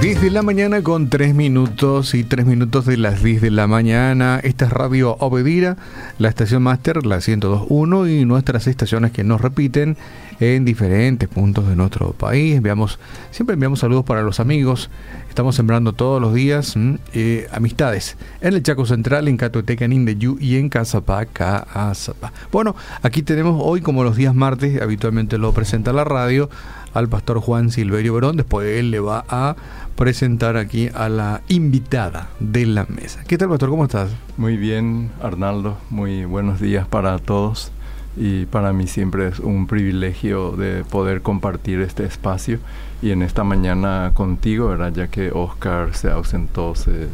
10 de la mañana con 3 minutos y 3 minutos de las 10 de la mañana. Esta es Radio Obedira, la estación máster, la 102.1 y nuestras estaciones que nos repiten en diferentes puntos de nuestro país. Enviamos, siempre enviamos saludos para los amigos. Estamos sembrando todos los días eh, amistades en el Chaco Central, en Catoteca, en Indeyú y en Cazapá, Cazapá. Bueno, aquí tenemos hoy, como los días martes, habitualmente lo presenta la radio, al pastor Juan Silverio Verón. Después él le va a presentar aquí a la invitada de la mesa. ¿Qué tal, pastor? ¿Cómo estás? Muy bien, Arnaldo. Muy buenos días para todos. Y para mí siempre es un privilegio de poder compartir este espacio y en esta mañana contigo, ¿verdad? Ya que Oscar se ausentó, se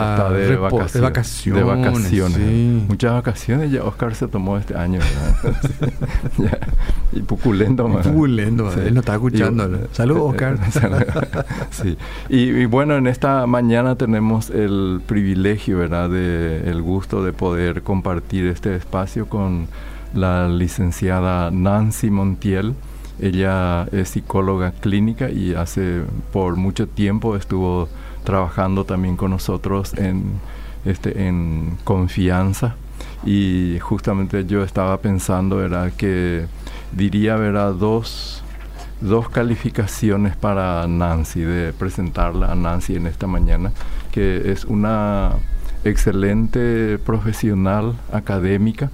está, de, vacaciones, de, vacaciones. Muchas vacaciones ya Oscar se tomó este año. y puculento más. Puculento, él no está escuchando. Saludos, Oscar. sí. Y, bueno, en esta mañana tenemos el privilegio, ¿verdad? De, el gusto de poder compartir este espacio con la licenciada Nancy Montiel. Ella es psicóloga clínica y hace por mucho tiempo estuvo trabajando también con nosotros en, este, en confianza. Y justamente yo estaba pensando, era que diría, ¿verdad? Dos, dos calificaciones para Nancy, de presentarla a Nancy en esta mañana, que es una excelente profesional académica,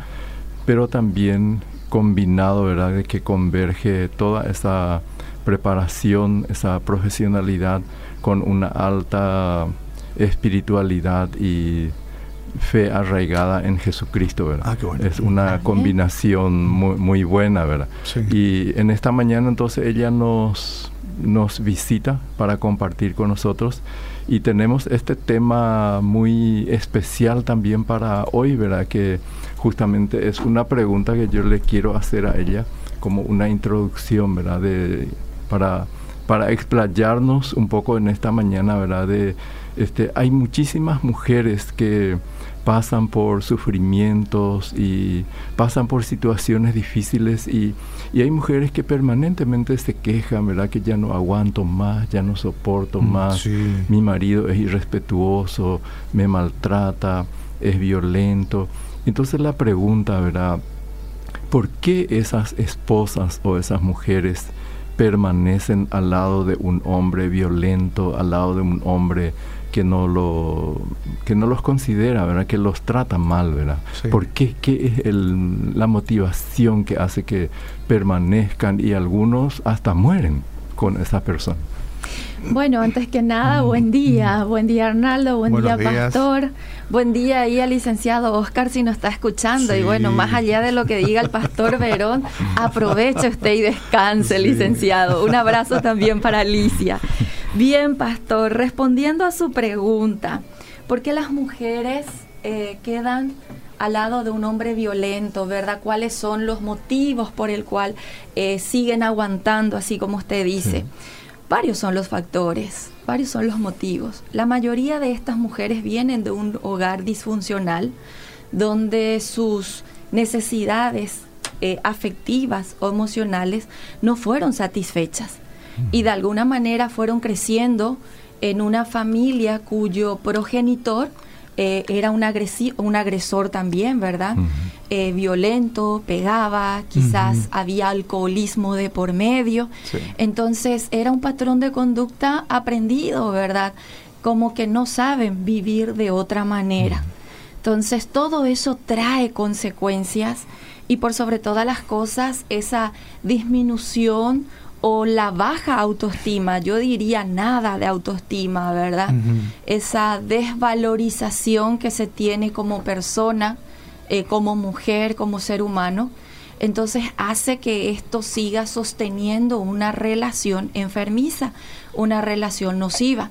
pero también combinado, ¿verdad? De que converge toda esa preparación, esa profesionalidad con una alta espiritualidad y fe arraigada en Jesucristo, ¿verdad? Ah, es una combinación muy, muy buena, ¿verdad? Y en esta mañana entonces ella nos, nos visita para compartir con nosotros y tenemos este tema muy especial también para hoy, ¿verdad? Que justamente es una pregunta que yo le quiero hacer a ella como una introducción, ¿verdad? De, para para explayarnos un poco en esta mañana, ¿verdad? De, este, hay muchísimas mujeres que pasan por sufrimientos y pasan por situaciones difíciles y, y, hay mujeres que permanentemente se quejan, ¿verdad? Que ya no aguanto más, ya no soporto mm, más, mi marido es irrespetuoso, me maltrata, es violento. Entonces la pregunta, ¿verdad? ¿Por qué esas esposas o esas mujeres permanecen al lado de un hombre violento, al lado de un hombre que no lo que no los considera, ¿verdad? Que los trata mal, ¿verdad? ¿Por qué? ¿Qué es el, la motivación que hace que permanezcan y algunos hasta mueren con esa persona? Bueno, antes que nada, buen día. Buen día, Arnaldo. Buen día, Pastor. Buen día ahí al licenciado Oscar si nos está escuchando. Y bueno, más allá de lo que diga el Pastor Verón, aproveche usted y descanse, licenciado. Un abrazo también para Alicia. Bien, Pastor, respondiendo a su pregunta, ¿por qué las mujeres eh, quedan al lado de un hombre violento, ¿verdad? ¿Cuáles son los motivos por el cual eh, siguen aguantando, así como usted dice? Varios son los factores, varios son los motivos. La mayoría de estas mujeres vienen de un hogar disfuncional donde sus necesidades eh, afectivas o emocionales no fueron satisfechas y de alguna manera fueron creciendo en una familia cuyo progenitor eh, era un, un agresor también, ¿verdad? Eh, violento, pegaba, quizás había alcoholismo de por medio. Entonces era un patrón de conducta aprendido, ¿verdad? Como que no saben vivir de otra manera. Entonces todo eso trae consecuencias y por sobre todas las cosas esa disminución o la baja autoestima, yo diría nada de autoestima, ¿verdad? Esa desvalorización que se tiene como persona, eh, como mujer, como ser humano, entonces hace que esto siga sosteniendo una relación enfermiza, una relación nociva.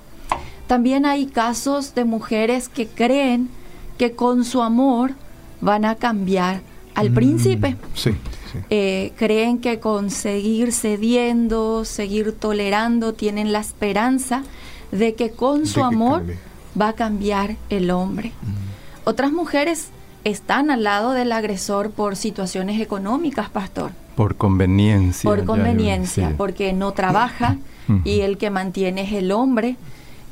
También hay casos de mujeres que creen que con su amor van a cambiar al mm, príncipe. Sí. Eh, creen que con seguir cediendo, seguir tolerando, tienen la esperanza de que con su amor va a cambiar el hombre. Otras mujeres están al lado del agresor por situaciones económicas, pastor. Por conveniencia. Por conveniencia, porque no trabaja y el que mantiene es el hombre.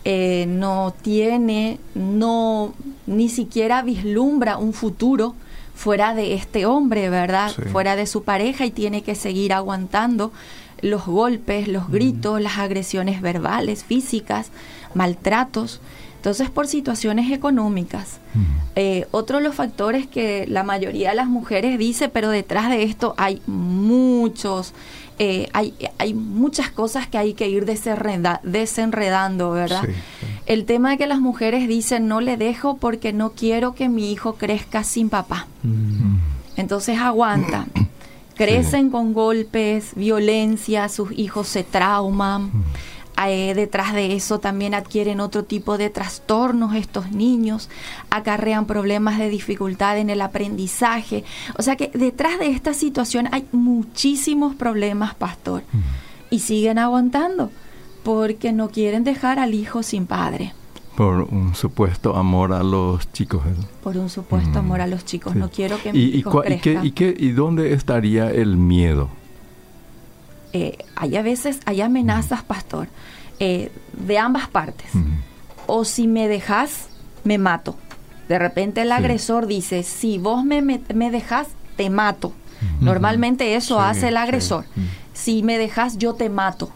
Eh, no tiene, no, ni siquiera vislumbra un futuro fuera de este hombre, ¿verdad? Fuera de su pareja y tiene que seguir aguantando los golpes, los gritos, las agresiones verbales, físicas, maltratos. Entonces, por situaciones económicas. Eh, otro de los factores que la mayoría de las mujeres dice, pero detrás de esto hay muchos, eh, hay, hay muchas cosas que hay que ir desenredando, ¿verdad? El tema de que las mujeres dicen, no le dejo porque no quiero que mi hijo crezca sin papá. Entonces aguanta. Crecen con golpes, violencia, sus hijos se trauman. Eh, detrás de eso también adquieren otro tipo de trastornos estos niños, acarrean problemas de dificultad en el aprendizaje. O sea que detrás de esta situación hay muchísimos problemas, pastor. Y siguen aguantando porque no quieren dejar al hijo sin padre. Por un supuesto amor a los chicos. Por un supuesto amor a los chicos. No quiero que mi ¿Y, hijo y, qué, ¿Y dónde estaría el miedo? Eh, hay a veces, hay amenazas, pastor, eh, de ambas partes. O si me dejas, me mato. De repente el agresor dice, si vos me, me, dejas, te mato. Normalmente eso hace el agresor. Si me dejas, yo te mato.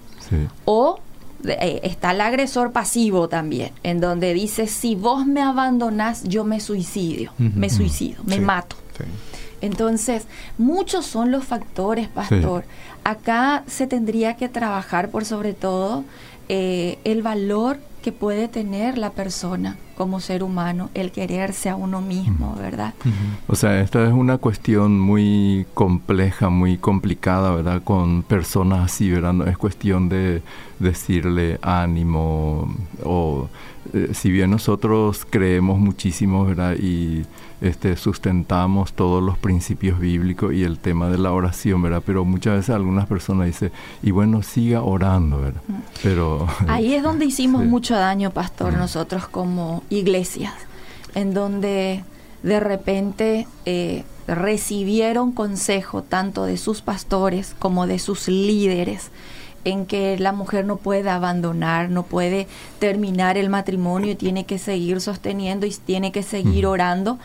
O eh, está el agresor pasivo también, en donde dice, si vos me abandonás, yo me suicidio, me suicido, me mato. Entonces, muchos son los factores, pastor. Acá se tendría que trabajar por sobre todo eh, el valor que puede tener la persona como ser humano, el quererse a uno mismo, ¿verdad? O sea, esta es una cuestión muy compleja, muy complicada, ¿verdad? Con personas así, ¿verdad? No es cuestión de decirle ánimo o eh, si bien nosotros creemos muchísimo, ¿verdad? Y este, sustentamos todos los principios bíblicos y el tema de la oración, ¿verdad? Pero muchas veces algunas personas dicen, y bueno, siga orando, ¿verdad? Mm. Pero... Ahí es donde hicimos mucho daño, pastor, mm. nosotros como iglesias, en donde de repente eh, recibieron consejo tanto de sus pastores como de sus líderes en que la mujer no puede abandonar, no puede terminar el matrimonio y tiene que seguir sosteniendo y tiene que seguir orando,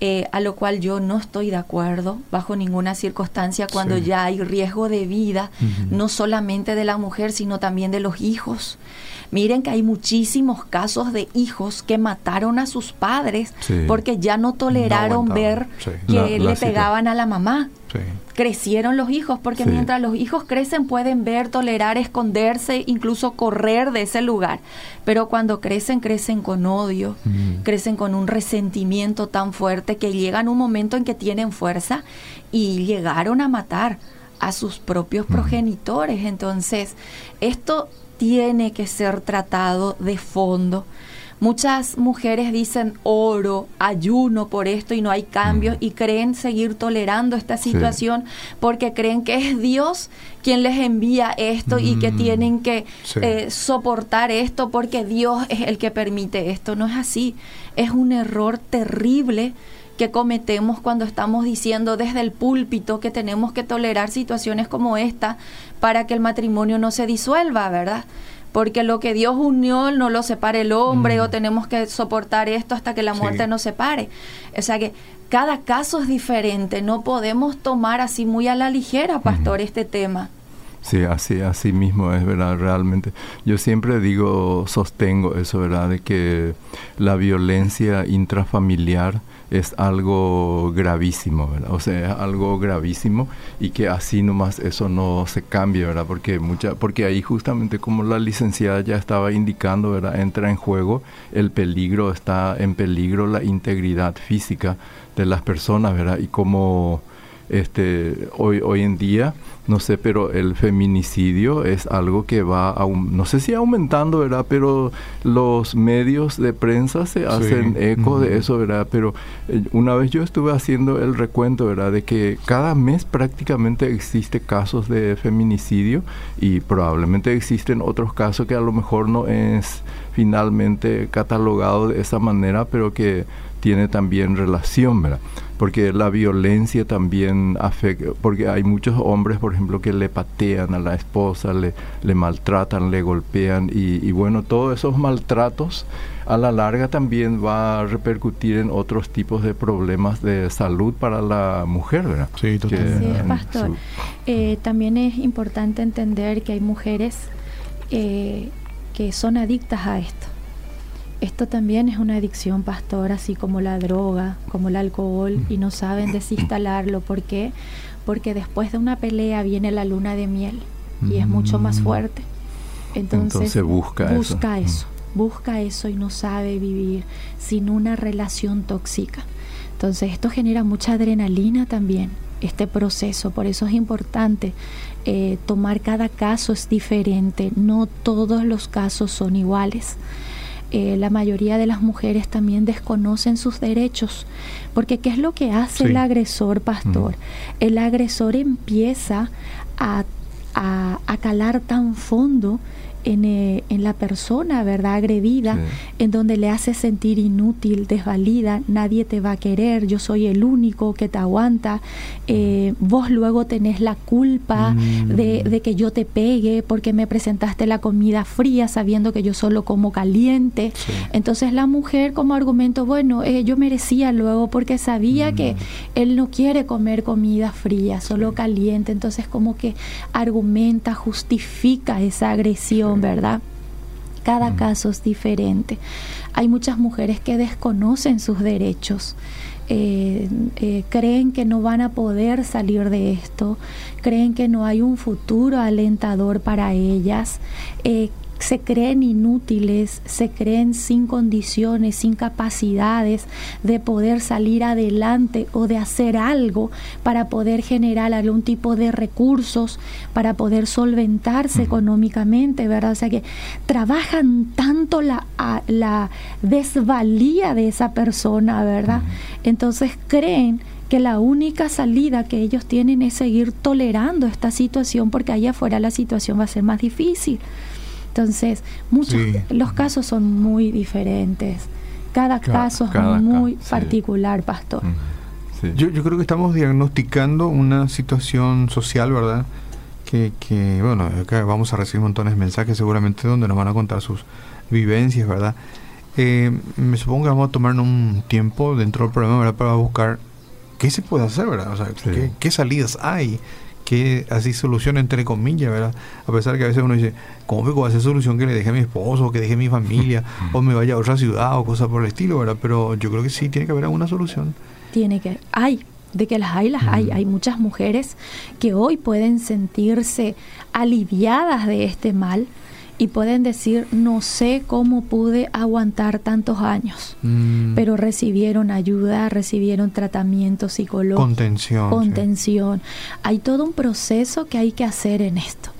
eh, a lo cual yo no estoy de acuerdo bajo ninguna circunstancia cuando ya hay riesgo de vida, no solamente de la mujer, sino también de los hijos. Miren que hay muchísimos casos de hijos que mataron a sus padres porque ya no toleraron ver que le pegaban a la mamá. Crecieron los hijos porque mientras los hijos crecen pueden ver, tolerar, esconderse, incluso correr de ese lugar. Pero cuando crecen, crecen con odio, crecen con un resentimiento tan fuerte que llegan un momento en que tienen fuerza y llegaron a matar a sus propios progenitores. Entonces, esto tiene que ser tratado de fondo. Muchas mujeres dicen oro, ayuno por esto y no hay cambios y creen seguir tolerando esta situación porque creen que es Dios quien les envía esto y que tienen que eh, soportar esto porque Dios es el que permite esto. No es así. Es un error terrible que cometemos cuando estamos diciendo desde el púlpito que tenemos que tolerar situaciones como esta para que el matrimonio no se disuelva, ¿verdad? Porque lo que Dios unió no lo separe el hombre o mm. tenemos que soportar esto hasta que la muerte nos separe. O sea que cada caso es diferente, no podemos tomar así muy a la ligera, pastor, este tema. Sí, así, así mismo es, ¿verdad? Realmente. Yo siempre digo, sostengo eso, ¿verdad? De que la violencia intrafamiliar es algo gravísimo, ¿verdad? O sea, es algo gravísimo y que así nomás eso no se cambie, ¿verdad? Porque mucha, porque ahí justamente como la licenciada ya estaba indicando, ¿verdad? Entra en juego el peligro, está en peligro la integridad física de las personas, ¿verdad? Y como este hoy hoy en día no sé, pero el feminicidio es algo que va, a, no sé si aumentando, ¿verdad? Pero los medios de prensa se hacen eco de eso, ¿verdad? Pero eh, una vez yo estuve haciendo el recuento, ¿verdad? De que cada mes prácticamente existe casos de feminicidio y probablemente existen otros casos que a lo mejor no es finalmente catalogado de esa manera, pero que tiene también relación, ¿verdad? Porque la violencia también afecta, porque hay muchos hombres, por ejemplo, que le patean a la esposa, le, le maltratan, le golpean y, y bueno, todos esos maltratos a la larga también va a repercutir en otros tipos de problemas de salud para la mujer, ¿verdad? Sí, totalmente. Sí, pastor. Eh, también es importante entender que hay mujeres eh, que son adictas a esto. Esto también es una adicción, pastor, así como la droga, como el alcohol, y no saben desinstalarlo. ¿Por qué? Porque después de una pelea viene la luna de miel y es mucho más mm. fuerte. Entonces, busca, busca eso busca eso y no sabe vivir sin una relación tóxica. Entonces esto genera mucha adrenalina también, este proceso, por eso es importante eh, tomar cada caso es diferente, no todos los casos son iguales. Eh, la mayoría de las mujeres también desconocen sus derechos, porque ¿qué es lo que hace el agresor, pastor? El agresor empieza a, a calar tan fondo eh, en, la persona, ¿verdad? Agredida, en donde le hace sentir inútil, desvalida, nadie te va a querer, yo soy el único que te aguanta, eh, vos luego tenés la culpa mm. de, que yo te pegue porque me presentaste la comida fría sabiendo que yo solo como caliente. Entonces la mujer como argumento, bueno, eh, yo merecía luego porque sabía que mm. él no quiere comer comida fría, solo caliente, entonces como que argumenta, justifica esa agresión ¿verdad? Cada caso es diferente. Hay muchas mujeres que desconocen sus derechos. Eh, eh, creen que no van a poder salir de esto, creen que no hay un futuro alentador para ellas, eh, se creen inútiles, se creen sin condiciones, sin capacidades de poder salir adelante o de hacer algo para poder generar algún tipo de recursos, para poder solventarse económicamente, ¿verdad? O sea que trabajan tanto la, la desvalía de esa persona, ¿verdad? Entonces creen que la única salida que ellos tienen es seguir tolerando esta situación porque allá afuera la situación va a ser más difícil. Entonces, muchos, los casos son muy diferentes. Cada, caso es muy particular, pastor. Yo, yo creo que estamos diagnosticando una situación social, ¿verdad? Que, que, bueno, acá vamos a recibir montones de mensajes seguramente donde nos van a contar sus vivencias, ¿verdad? Eh, me supongo que vamos a tomar un tiempo dentro del programa, ¿verdad? Para buscar qué se puede hacer, ¿verdad? O sea, qué, qué, salidas hay que así solución entre comillas, ¿verdad? A pesar que a veces uno dice, ¿cómo puedo hacer solución que le deje a mi esposo, que deje a mi familia, o me vaya a otra ciudad o cosas por el estilo, ¿verdad? Pero yo creo que sí tiene que haber alguna solución. Tiene que, hay, de que las hay, las hay. Hay muchas mujeres que hoy pueden sentirse aliviadas de este mal, y pueden decir, no sé cómo pude aguantar tantos años, mm. pero recibieron ayuda, recibieron tratamiento psicológico. Contención. Contención. Hay todo un proceso que hay que hacer en esto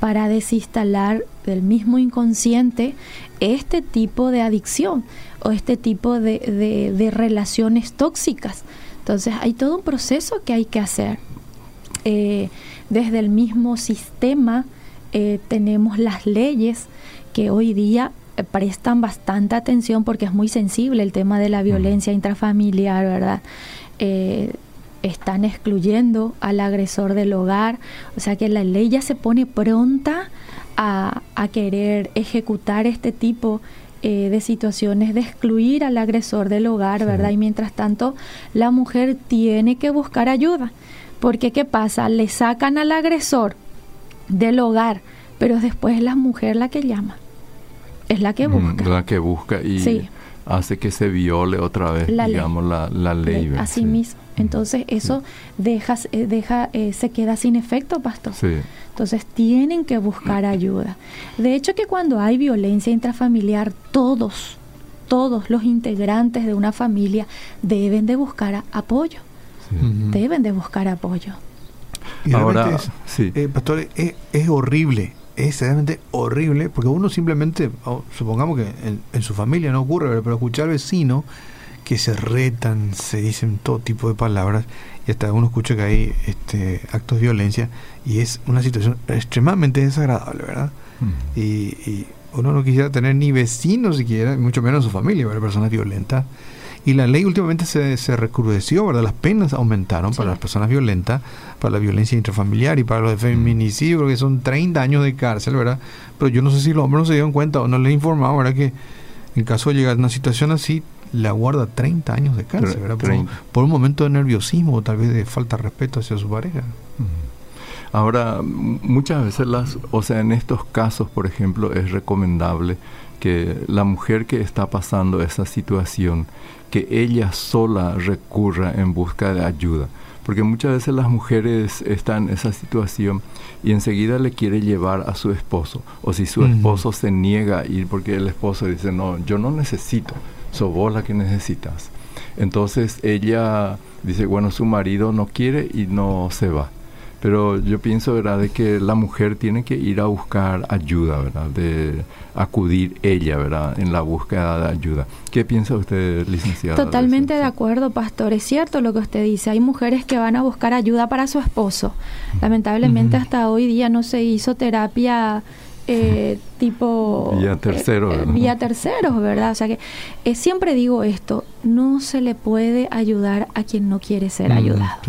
para desinstalar del mismo inconsciente este tipo de adicción o este tipo de, de, relaciones tóxicas. Entonces hay todo un proceso que hay que hacer. Eh, desde el mismo sistema eh, tenemos las leyes que hoy día eh, prestan bastante atención porque es muy sensible el tema de la violencia intrafamiliar, ¿verdad? Eh, están excluyendo al agresor del hogar, o sea que la ley ya se pone pronta a, querer ejecutar este tipo de situaciones de excluir al agresor del hogar, ¿verdad? Y mientras tanto, la mujer tiene que buscar ayuda, porque ¿qué pasa? Le sacan al agresor del hogar, pero después es la mujer la que llama, es la que busca. La que busca y hace que se viole otra vez, digamos, La, la, ley. así mismo. Entonces eso deja, eh, deja eh, se queda sin efecto, pastor. Entonces tienen que buscar ayuda. De hecho que cuando hay violencia intrafamiliar, todos, todos los integrantes de una familia deben de buscar apoyo. Deben de buscar apoyo. Y Ahora, sí. Eh, pastor, es, horrible, es realmente horrible, porque uno simplemente, supongamos que en, su familia no ocurre, pero escuchar vecinos que se retan, se dicen todo tipo de palabras, y hasta uno escucha que hay este, actos de violencia, y es una situación extremadamente desagradable, ¿verdad? Mm. Y, uno no quisiera tener ni vecinos siquiera, mucho menos su familia, ¿verdad? personas violentas. Y la ley últimamente se, se recrudeció, ¿verdad? Las penas aumentaron para las personas violentas, para la violencia intrafamiliar y para los feminicidios, que son 30 años de cárcel, ¿verdad? Pero yo no sé si los hombres no se dieron cuenta o no les informaban, ¿verdad? Que en caso de llegar a una situación así, la guarda 30 años de cárcel, ¿verdad? Por, un momento de nerviosismo o tal vez de falta de respeto hacia su pareja. Ahora, muchas veces las, o sea, en estos casos, por ejemplo, es recomendable que la mujer que está pasando esa situación, que ella sola recurra en busca de ayuda. Porque muchas veces las mujeres están en esa situación y enseguida le quiere llevar a su esposo. O si su esposo se niega a ir porque el esposo dice, no, yo no necesito, sos vos la que necesitas. Entonces ella dice, bueno, su marido no quiere y no se va. Pero yo pienso, ¿verdad?, de que la mujer tiene que ir a buscar ayuda, ¿verdad?, de acudir ella, ¿verdad?, en la búsqueda de ayuda. ¿Qué piensa usted, licenciada? Totalmente de, acuerdo, pastor. Es cierto lo que usted dice. Hay mujeres que van a buscar ayuda para su esposo. Lamentablemente hasta hoy día no se hizo terapia eh, tipo... Vía eh, tercero. Eh, vía terceros, ¿verdad? O sea que eh, siempre digo esto, no se le puede ayudar a quien no quiere ser ayudado.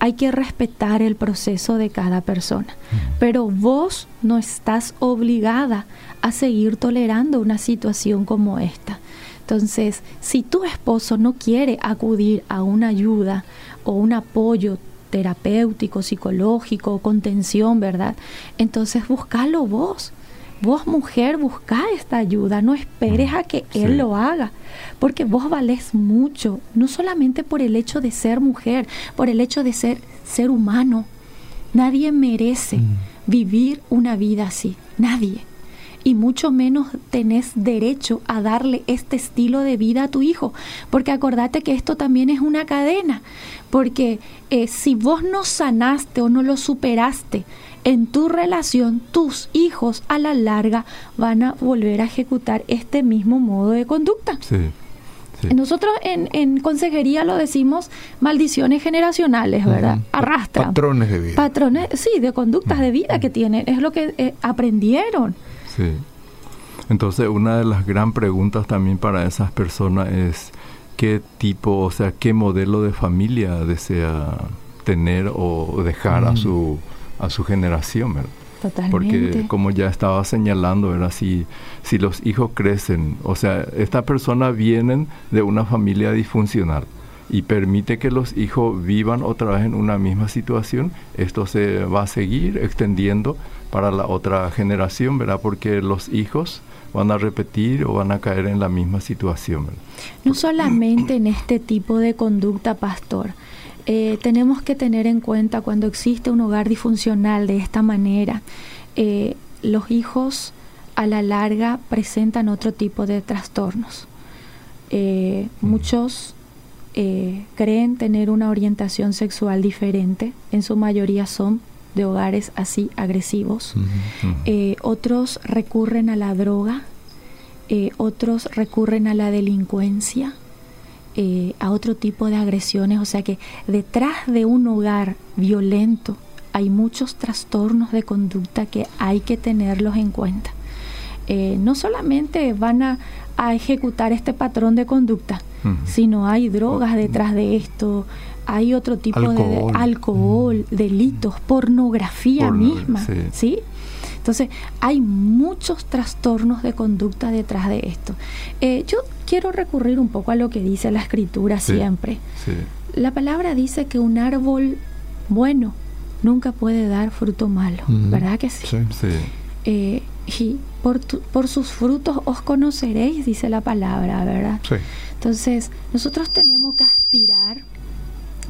Hay que respetar el proceso de cada persona, pero vos no estás obligada a seguir tolerando una situación como esta. Entonces, si tu esposo no quiere acudir a una ayuda o un apoyo terapéutico, psicológico, contención, ¿verdad? Entonces, búscalo vos. Vos mujer, busca esta ayuda, no esperes a que él lo haga, porque vos valés mucho, no solamente por el hecho de ser mujer, por el hecho de ser ser humano. Nadie merece mm. vivir una vida así, nadie. Y mucho menos tenés derecho a darle este estilo de vida a tu hijo, porque acordate que esto también es una cadena, porque eh, si vos no sanaste o no lo superaste, en tu relación, tus hijos a la larga van a volver a ejecutar este mismo modo de conducta. Nosotros en, consejería lo decimos maldiciones generacionales, ¿verdad? Arrastran. Patrones de vida. Patrones, sí, de conductas de vida que tienen. Es lo que eh, aprendieron. Sí. Entonces, una de las gran preguntas también para esas personas es qué tipo, o sea, qué modelo de familia desea tener o dejar a su a su generación, ¿verdad? Totalmente. Porque como ya estaba señalando, ¿verdad? Si, si los hijos crecen, o sea, estas personas vienen de una familia disfuncional y permite que los hijos vivan otra vez en una misma situación, esto se va a seguir extendiendo para la otra generación, ¿verdad? Porque los hijos van a repetir o van a caer en la misma situación. ¿verdad? No solamente en este tipo de conducta, pastor, eh, tenemos que tener en cuenta cuando existe un hogar disfuncional de esta manera, eh, los hijos a la larga presentan otro tipo de trastornos. Eh, muchos creen tener una orientación sexual diferente, en su mayoría son de hogares así agresivos. otros recurren a la droga, otros recurren a la delincuencia, eh, a otro tipo de agresiones. O sea que detrás de un hogar violento hay muchos trastornos de conducta que hay que tenerlos en cuenta. Eh, no solamente van a, ejecutar este patrón de conducta, sino hay drogas detrás de esto, hay otro tipo de alcohol, delitos, pornografía misma, sí. Entonces, hay muchos trastornos de conducta detrás de esto. Eh, yo quiero recurrir un poco a lo que dice la escritura siempre. La palabra dice que un árbol bueno nunca puede dar fruto malo, ¿verdad que sí? sí. Eh, y por, por sus frutos os conoceréis, dice la palabra, ¿verdad? Sí. Entonces, nosotros tenemos que aspirar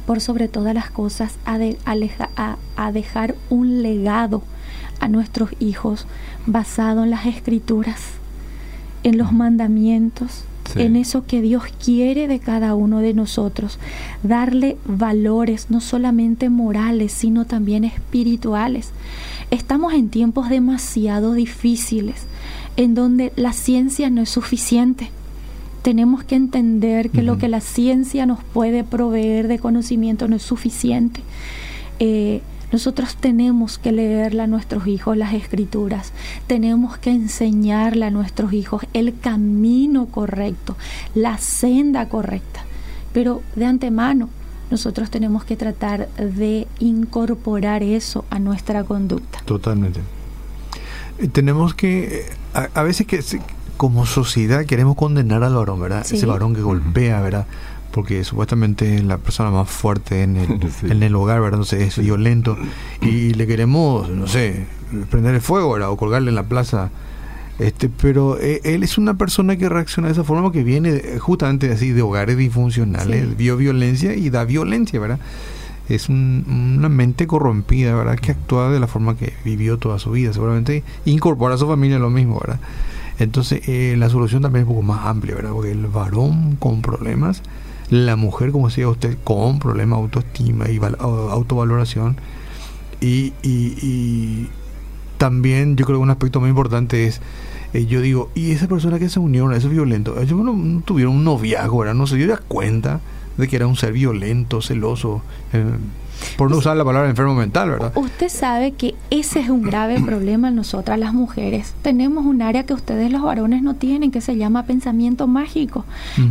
por sobre todas las cosas a, a, a dejar un legado a nuestros hijos basado en las escrituras, en los mandamientos, en eso que Dios quiere de cada uno de nosotros, darle valores no solamente morales, sino también espirituales. Estamos en tiempos demasiado difíciles, en donde la ciencia no es suficiente. Tenemos que entender que lo que la ciencia nos puede proveer de conocimiento no es suficiente. Eh, nosotros tenemos que leerle a nuestros hijos las escrituras, tenemos que enseñarle a nuestros hijos el camino correcto, la senda correcta. pero de antemano nosotros tenemos que tratar de incorporar eso a nuestra conducta. Totalmente. Eh, tenemos que, eh, a, veces que como sociedad queremos condenar al varón, ¿verdad? Ese varón que golpea, ¿verdad? Porque supuestamente es la persona más fuerte en el, en el hogar, ¿verdad? Entonces es violento y le queremos, no sé, prender el fuego, ¿verdad? O colgarle en la plaza este, pero eh, él es una persona que reacciona de esa forma que viene justamente así de hogares disfuncionales, vio violencia y da violencia, ¿verdad? Es una mente corrompida, ¿verdad? Que actúa de la forma que vivió toda su vida, seguramente incorpora a su familia lo mismo, ¿verdad? Entonces, eh, la solución también es un poco más amplia, ¿verdad? Porque el varón con problemas, la mujer, como decía usted, con problemas de autoestima y autovaloración, y, y, y también yo creo que un aspecto muy importante es eh, yo digo, y esa persona que se unió a ese violento, ellos no, tuvieron un noviazgo, ¿verdad? No se dio cuenta de que era un ser violento, celoso, eh, por no usar la palabra enfermo mental, ¿verdad? Usted sabe que ese es un grave problema en nosotras las mujeres. Tenemos un área que ustedes los varones no tienen, que se llama pensamiento mágico,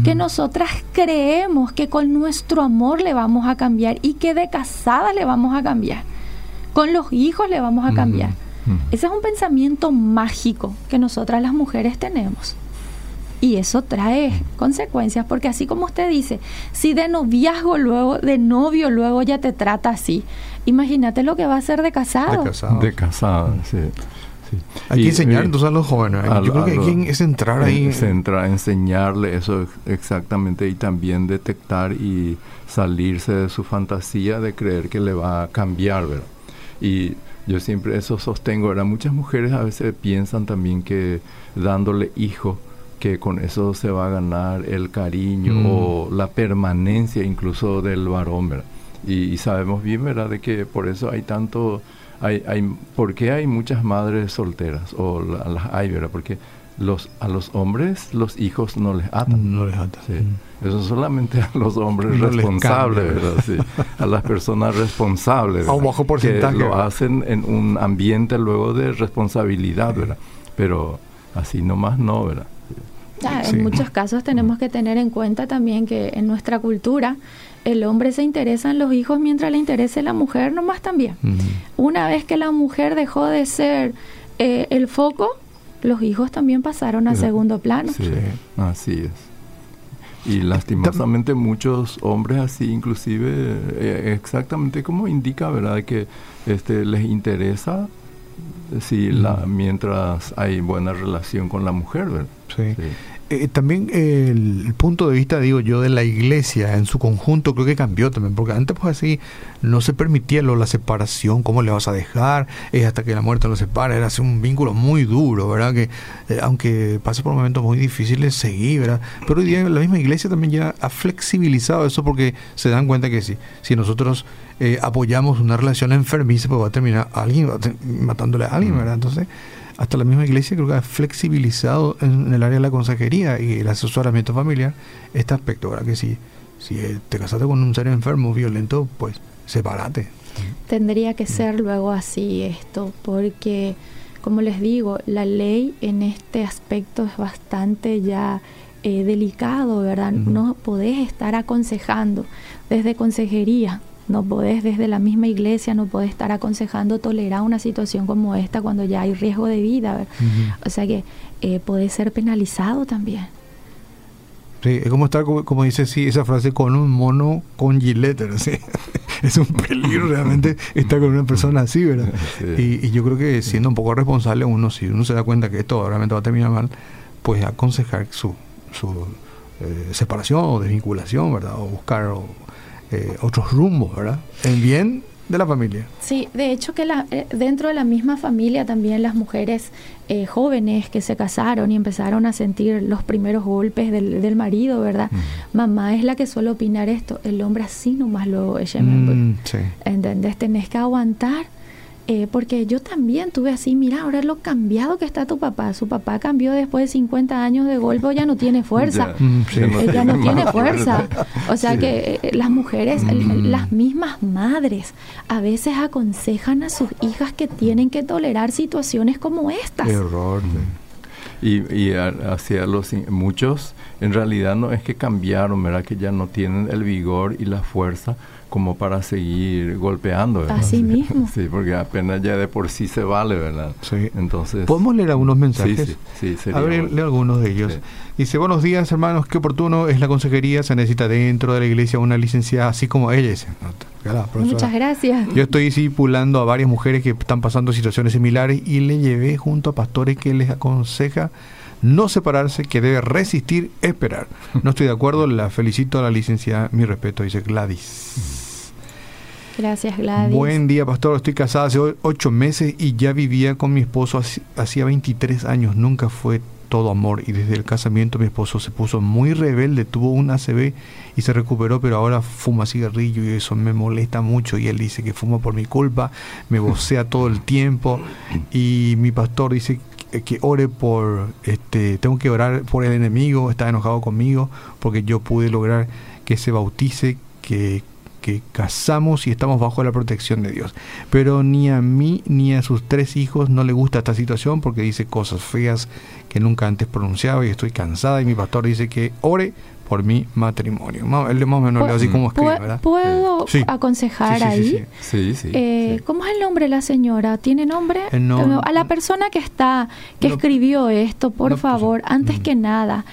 que nosotras creemos que con nuestro amor le vamos a cambiar y que de casada le vamos a cambiar, con los hijos le vamos a cambiar. Ese es un pensamiento mágico que nosotras las mujeres tenemos. Y eso trae consecuencias, porque así como usted dice, si de noviazgo luego, de novio luego ya te trata así, imagínate lo que va a ser de casado. De casado, sí. Hay que enseñar entonces a los jóvenes. Yo creo que es entrar ahí. entrar, enseñarle eso exactamente y también detectar y salirse de su fantasía de creer que le va a cambiar, ¿verdad? Y yo siempre eso sostengo, ¿verdad? Muchas mujeres a veces piensan también que dándole hijo, que con eso se va a ganar el cariño mm. o la permanencia incluso del varón, ¿verdad? Y, sabemos bien, ¿verdad? De que por eso hay tanto, hay, hay, ¿por qué hay muchas madres solteras? O las hay, ¿verdad? Porque los, a los hombres los hijos no les atan. No les atan. Sí. Mm. Eso solamente a los hombres responsables, ¿verdad? Sí. A las personas responsables. A un bajo porcentaje. Que lo hacen en un ambiente luego de responsabilidad, ¿verdad? Pero así nomás no, ¿verdad? En muchos casos tenemos que tener en cuenta también que en nuestra cultura el hombre se interesa en los hijos mientras le interese la mujer nomás también. Una vez que la mujer dejó de ser eh, el foco, los hijos también pasaron a segundo plano. Sí, así es. Y lastimosamente muchos hombres así, inclusive, eh, exactamente como indica, ¿verdad? Que este les interesa si la, mientras hay buena relación con la mujer, ¿verdad? sí. Eh, también el, punto de vista, digo yo, de la iglesia en su conjunto creo que cambió también, porque antes pues así no se permitía lo, la separación, cómo le vas a dejar, es hasta que la muerte lo separa, era así un vínculo muy duro, ¿verdad? Que eh, aunque pase por momentos muy difíciles, seguir, ¿verdad? Pero hoy día la misma iglesia también ya ha flexibilizado eso porque se dan cuenta que sí, si nosotros eh, apoyamos una relación enfermiza, pues va a terminar alguien matándole a alguien, ¿verdad? Entonces hasta la misma iglesia creo que ha flexibilizado en, el área de la consejería y el asesoramiento familiar este aspecto, ¿verdad? Que si, si te casaste con un ser enfermo, violento, pues sepárate. Tendría que ser luego así esto, porque como les digo, la ley en este aspecto es bastante ya eh, delicado, ¿verdad? No podés estar aconsejando desde consejería no podés desde la misma iglesia, no podés estar aconsejando tolerar una situación como esta cuando ya hay riesgo de vida. O sea que eh, puede ser penalizado también. Sí, es como estar, como, dice sí, esa frase, con un mono con gilet. es un peligro realmente estar con una persona así, ¿verdad? Y, yo creo que siendo un poco responsable, uno, si uno se da cuenta que esto realmente va a terminar mal, pues aconsejar su, su eh, separación o desvinculación, ¿verdad? O buscar o, eh, otros rumbos, ¿verdad? En bien de la familia. Sí, de hecho que la, eh, dentro de la misma familia también las mujeres eh, jóvenes que se casaron y empezaron a sentir los primeros golpes del, del marido, ¿verdad? Mamá es la que suele opinar esto, el hombre así nomás lo... Mm, sí. ¿Entendés? Tenés que aguantar eh, porque yo también tuve así, mira, ahora lo cambiado que está tu papá. Su papá cambió después de 50 años de golpe, ya no tiene fuerza. Ya, no, tiene fuerza. O sea que eh, las mujeres, mm. las mismas madres, a veces aconsejan a sus hijas que tienen que tolerar situaciones como estas. error. Y, y hacia los muchos, en realidad no es que cambiaron, ¿verdad? Que ya no tienen el vigor y la fuerza como para seguir golpeando. ¿verdad? Así mismo. Sí, porque apenas ya de por sí se vale, ¿verdad? Sí. Entonces. ¿Podemos leer algunos mensajes? Sí, sí, A ver, leo algunos de ellos. Dice, buenos días hermanos, qué oportuno es la consejería, se necesita dentro de la iglesia una licenciada así como ella. Muchas gracias. Yo estoy discipulando a varias mujeres que están pasando situaciones similares y le llevé junto a pastores que les aconseja no separarse, que debe resistir, esperar. No estoy de acuerdo, la felicito a la licenciada, mi respeto, dice Gladys. Gracias, Gladys. Buen día, pastor. Estoy casada hace ocho meses y ya vivía con mi esposo hacía 23 años. Nunca fue todo amor. Y desde el casamiento mi esposo se puso muy rebelde, tuvo un ACV y se recuperó, pero ahora fuma cigarrillo y eso me molesta mucho. Y él dice que fuma por mi culpa, me vocea todo el tiempo. Y mi pastor dice que ore por, este, tengo que orar por el enemigo, está enojado conmigo porque yo pude lograr que se bautice, que, que casamos y estamos bajo la protección de Dios. Pero ni a mí ni a sus tres hijos no le gusta esta situación porque dice cosas feas que nunca antes pronunciaba y estoy cansada y mi pastor dice que ore por mi matrimonio. Él más o menos así como escribe, ¿verdad? ¿Puedo aconsejar ahí? Sí, sí, eh, ¿Cómo es el nombre de la señora? ¿Tiene nombre? Eh, a la persona que está, que escribió esto, por favor, antes que nada,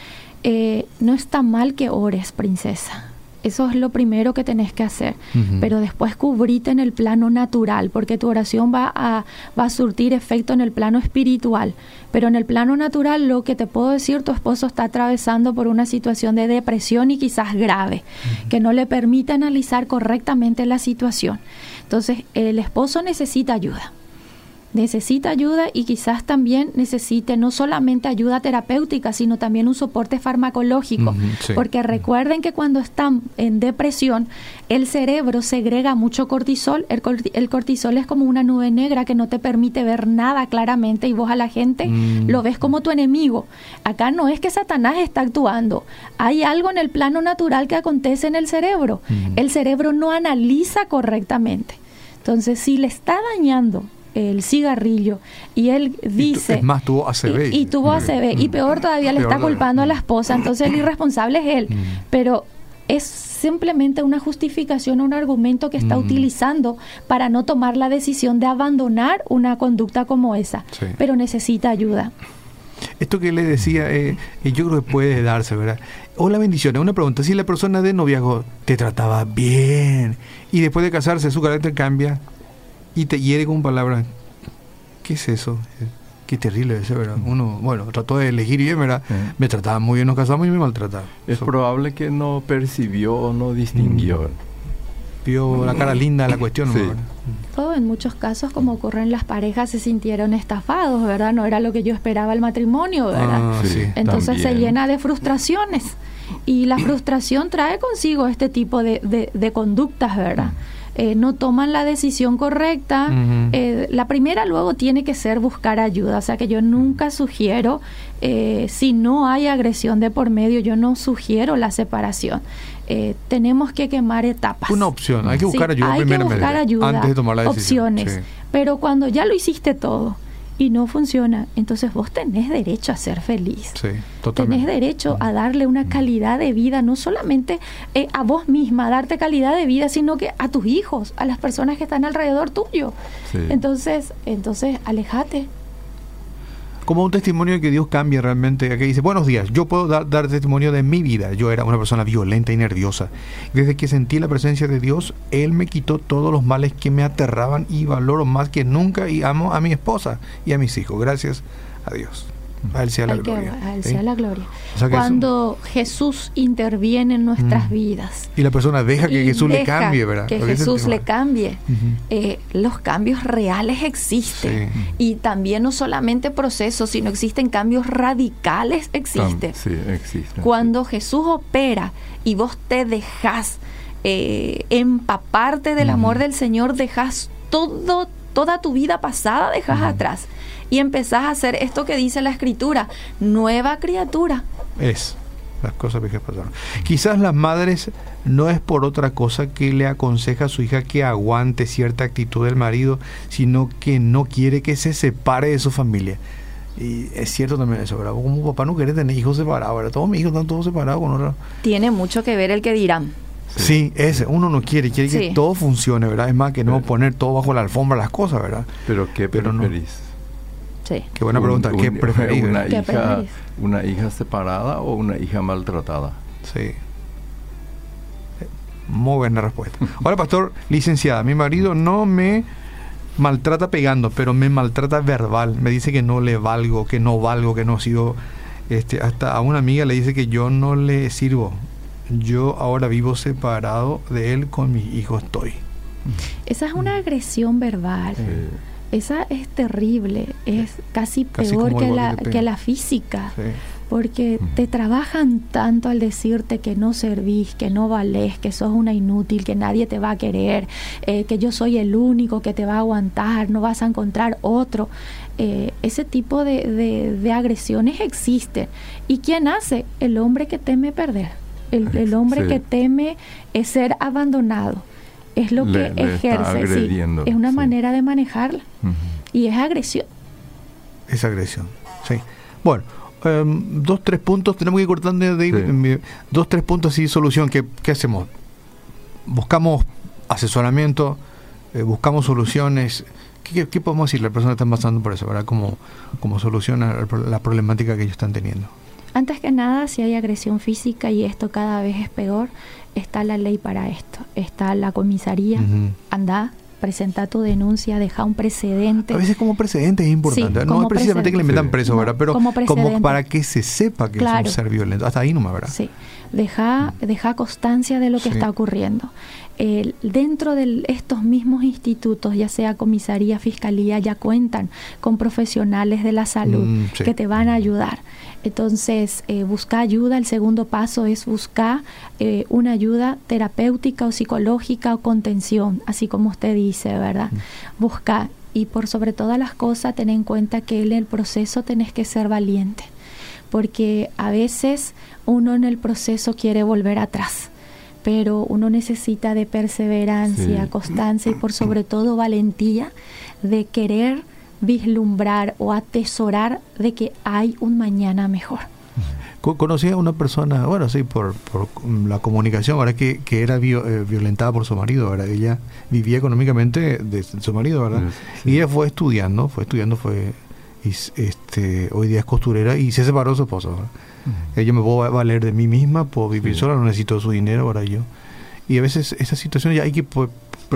eh, no está mal que ores, princesa. Eso es lo primero que tenés que hacer. Pero después cubrite en el plano natural, porque tu oración va a, va a surtir efecto en el plano espiritual. Pero en el plano natural, lo que te puedo decir, tu esposo está atravesando por una situación de depresión y quizás grave, que no le permite analizar correctamente la situación. Entonces, el esposo necesita ayuda necesita ayuda y quizás también necesite no solamente ayuda terapéutica, sino también un soporte farmacológico. Porque recuerden que cuando están en depresión, el cerebro segrega mucho cortisol. El, cortisol es como una nube negra que no te permite ver nada claramente y vos a la gente mm. lo ves como tu enemigo. Acá no es que Satanás está actuando. Hay algo en el plano natural que acontece en el cerebro. El cerebro no analiza correctamente. Entonces, si le está dañando el cigarrillo y él dice... es más, tuvo ACV. Y, tuvo ACV. Y peor todavía le está culpando a la esposa. Entonces el irresponsable es él. Mm. Pero es simplemente una justificación, un argumento que está mm. utilizando para no tomar la decisión de abandonar una conducta como esa. Pero necesita ayuda. Esto que le decía, eh, eh, yo creo que puede darse, ¿verdad? Hola, bendiciones. Una pregunta, si la persona de noviazgo te trataba bien y después de casarse su carácter cambia, y te hiere con palabras. ¿Qué es eso? Qué terrible ese, ¿verdad? Uno, bueno, trató de elegir bien, ¿verdad? Me trataba muy bien, nos casamos y me maltrataba. Es probable que no percibió o no distinguió. Mm. Vio la cara linda de la cuestión, sí. Todo en muchos casos, como ocurre en las parejas, se sintieron estafados, ¿verdad? No era lo que yo esperaba el matrimonio, ¿verdad? Ah, sí, Entonces se llena de frustraciones. Y la frustración trae consigo este tipo de, de, de conductas, ¿verdad? Eh, no toman la decisión correcta. Eh, la primera luego tiene que ser buscar ayuda, o sea que yo nunca sugiero, eh, si no hay agresión de por medio, yo no sugiero la separación. tenemos que quemar etapas. Una opción, hay que buscar ayuda hay que buscar ayuda, antes de tomar la decisión. Opciones. Pero cuando ya lo hiciste todo, y no funciona, entonces vos tenés derecho a ser feliz. Sí, totalmente. Tenés derecho a darle una calidad de vida, no solamente eh, a vos misma, a darte calidad de vida, sino que a tus hijos, a las personas que están alrededor tuyo. Entonces, entonces, alejate, como un testimonio de que Dios cambia realmente. Aquí dice, buenos días, yo puedo dar, dar, testimonio de mi vida. Yo era una persona violenta y nerviosa. Desde que sentí la presencia de Dios, Él me quitó todos los males que me aterraban y valoro más que nunca y amo a mi esposa y a mis hijos. Gracias a Dios. A Él sea la gloria. a Él sea la gloria. Cuando Jesús interviene en nuestras mm. vidas. Y la persona deja que Jesús le cambie, ¿verdad? Que Jesús le cambie. Eh, los cambios reales existen. Y también no solamente procesos, sino existen cambios radicales, existen. Sí, existen. Cuando Jesús opera y vos te dejas eh, empaparte del amor del Señor, dejas todo, toda tu vida pasada, dejas atrás y empezás a hacer esto que dice la escritura, nueva criatura. Es las cosas que pasaron. Quizás las madres no es por otra cosa que le aconseja a su hija que aguante cierta actitud del marido, sino que no quiere que se separe de su familia. Y es cierto también eso, ¿verdad? Como papá no quiere tener hijos separados, ¿verdad? Todos mis hijos están todos separados con otra. Tiene mucho que ver el que dirán. Sí, ese, uno no quiere, quiere que todo funcione, ¿verdad? Es más que no poner todo bajo la alfombra las cosas, ¿verdad? Pero ¿qué preferís? Sí. Qué buena pregunta, ¿qué preferís? Una, hija, ¿Una hija separada o una hija maltratada? Sí. Muy buena respuesta. Ahora, pastor, licenciada, mi marido no me maltrata pegando, pero me maltrata verbal. Me dice que no le valgo, que no valgo, que no sigo. Este, hasta a una amiga le dice que yo no le sirvo. Yo ahora vivo separado de él, con mi hijo estoy. Esa es una agresión verbal. Esa es terrible, es casi peor que, la, que, la física. Porque te trabajan tanto al decirte que no servís, que no valés, que sos una inútil, que nadie te va a querer, eh, que yo soy el único que te va a aguantar, no vas a encontrar otro. Eh, ese tipo de, de, agresiones existen. ¿Y quién hace? El hombre que teme perder, el, hombre que teme es ser abandonado. Es lo que ejerce. es una manera de manejarla. Y es agresión. Es agresión, sí. Bueno, Em, dos, tres puntos, tenemos que ir cortando de, dos, tres puntos y solución. ¿Qué, ¿Qué, hacemos? Buscamos asesoramiento, eh, buscamos soluciones. ¿Qué, ¿Qué, podemos decirle a las personas que están pasando por eso, ¿verdad? Como, como solución a la problemática que ellos están teniendo. Antes que nada, si hay agresión física y esto cada vez es peor, está la ley para esto. Está la comisaría, anda, presenta tu denuncia, deja un precedente. A veces como precedente es importante. no es precisamente que le metan preso, ¿verdad? Pero como, para que se sepa que es un ser violento. Hasta ahí nomás, ¿verdad? Sí. Deja, deja constancia de lo que está ocurriendo. Dentro de estos mismos institutos, ya sea comisaría, fiscalía, ya cuentan con profesionales de la salud mm, que te van a ayudar. Entonces, eh, buscar ayuda, el segundo paso es buscar eh, una ayuda terapéutica o psicológica o contención, así como usted dice, ¿verdad? Mm. Buscar y por sobre todas las cosas, tener en cuenta que en el proceso tenés que ser valiente, porque a veces uno en el proceso quiere volver atrás pero uno necesita de perseverancia, constancia y por sobre todo valentía de querer vislumbrar o atesorar de que hay un mañana mejor. Conocí a una persona, bueno, sí, por, por la comunicación, ahora que, que era eh, violentada por su marido, ¿verdad? Ella vivía económicamente de su marido, ¿verdad? Y ella fue estudiando, fue estudiando, fue este hoy día es costurera y se separó de su esposo. Ella me puedo valer de mí misma, puedo vivir sola, no necesito su dinero, ahora yo. Y a veces esa situación ya hay que, ¿por,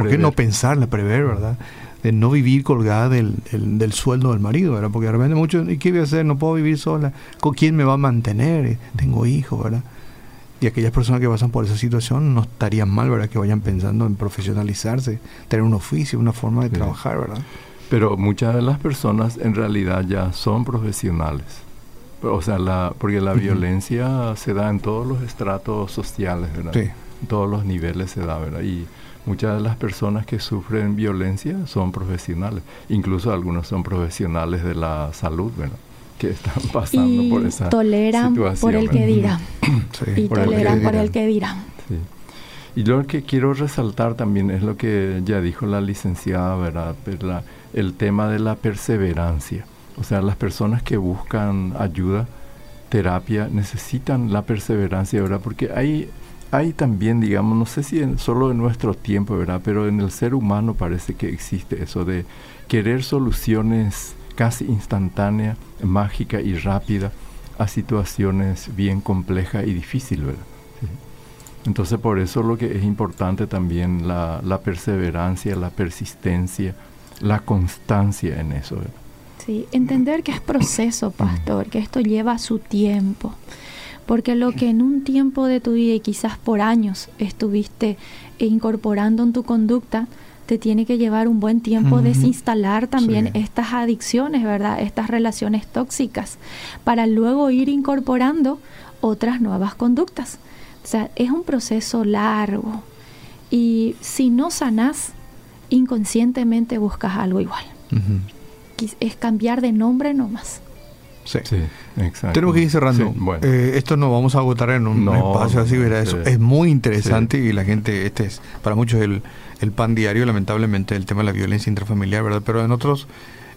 qué no pensarla, prever, verdad? de no vivir colgada del, del, sueldo del marido, ¿verdad? Porque de repente muchos, ¿y qué voy a hacer? No puedo vivir sola. ¿Con quién me va a mantener? Tengo hijos, ¿verdad? Y aquellas personas que pasan por esa situación no estarían mal, ¿verdad? Que vayan pensando en profesionalizarse, tener un oficio, una forma de trabajar, ¿verdad? Pero muchas de las personas en realidad ya son profesionales. O sea, la, porque la violencia se da en todos los estratos sociales, ¿verdad? Sí. En todos los niveles se da, ¿verdad? Y muchas de las personas que sufren violencia son profesionales, incluso algunos son profesionales de la salud, ¿verdad? que están pasando por esa toleran por el que dirán y toleran por el que dirán y lo que quiero resaltar también es lo que ya dijo la licenciada verdad el tema de la perseverancia o sea las personas que buscan ayuda terapia necesitan la perseverancia verdad porque hay hay también, digamos, no sé si solo en nuestro tiempo, ¿verdad? Pero en el ser humano parece que existe eso de querer soluciones casi instantáneas, mágica y rápida a situaciones bien complejas y difíciles, ¿verdad? Entonces por eso lo que es importante también la, la perseverancia, la persistencia, la constancia en eso. ¿verdad? Sí, entender que es proceso, pastor, que esto lleva su tiempo porque lo que en un tiempo de tu vida y quizás por años estuviste incorporando en tu conducta, te tiene que llevar un buen tiempo desinstalar también estas adicciones, ¿verdad? Estas relaciones tóxicas, para luego ir incorporando otras nuevas conductas. O sea, es un proceso largo. Y si no sanas, inconscientemente buscas algo igual. Es cambiar de nombre nomás. Sí. exacto. Tenemos que ir cerrando. Eh, esto no vamos a agotar en un espacio así, ¿verdad? Eso es muy interesante y la gente, este es para muchos el, el pan diario, lamentablemente, el tema de la violencia intrafamiliar, ¿verdad? Pero en otros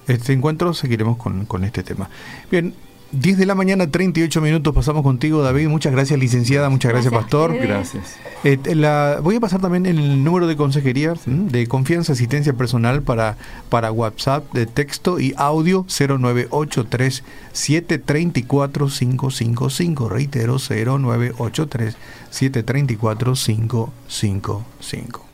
este encuentro seguiremos con, con este tema. Bien, 10 de la mañana, 38 minutos. Pasamos contigo, David. Muchas gracias, licenciada. Muchas gracias, pastor. Gracias. Eh, la, voy a pasar también el número de consejería de confianza, asistencia personal para, para WhatsApp de texto y audio 0983 734 555. Reitero, 0983 734 555.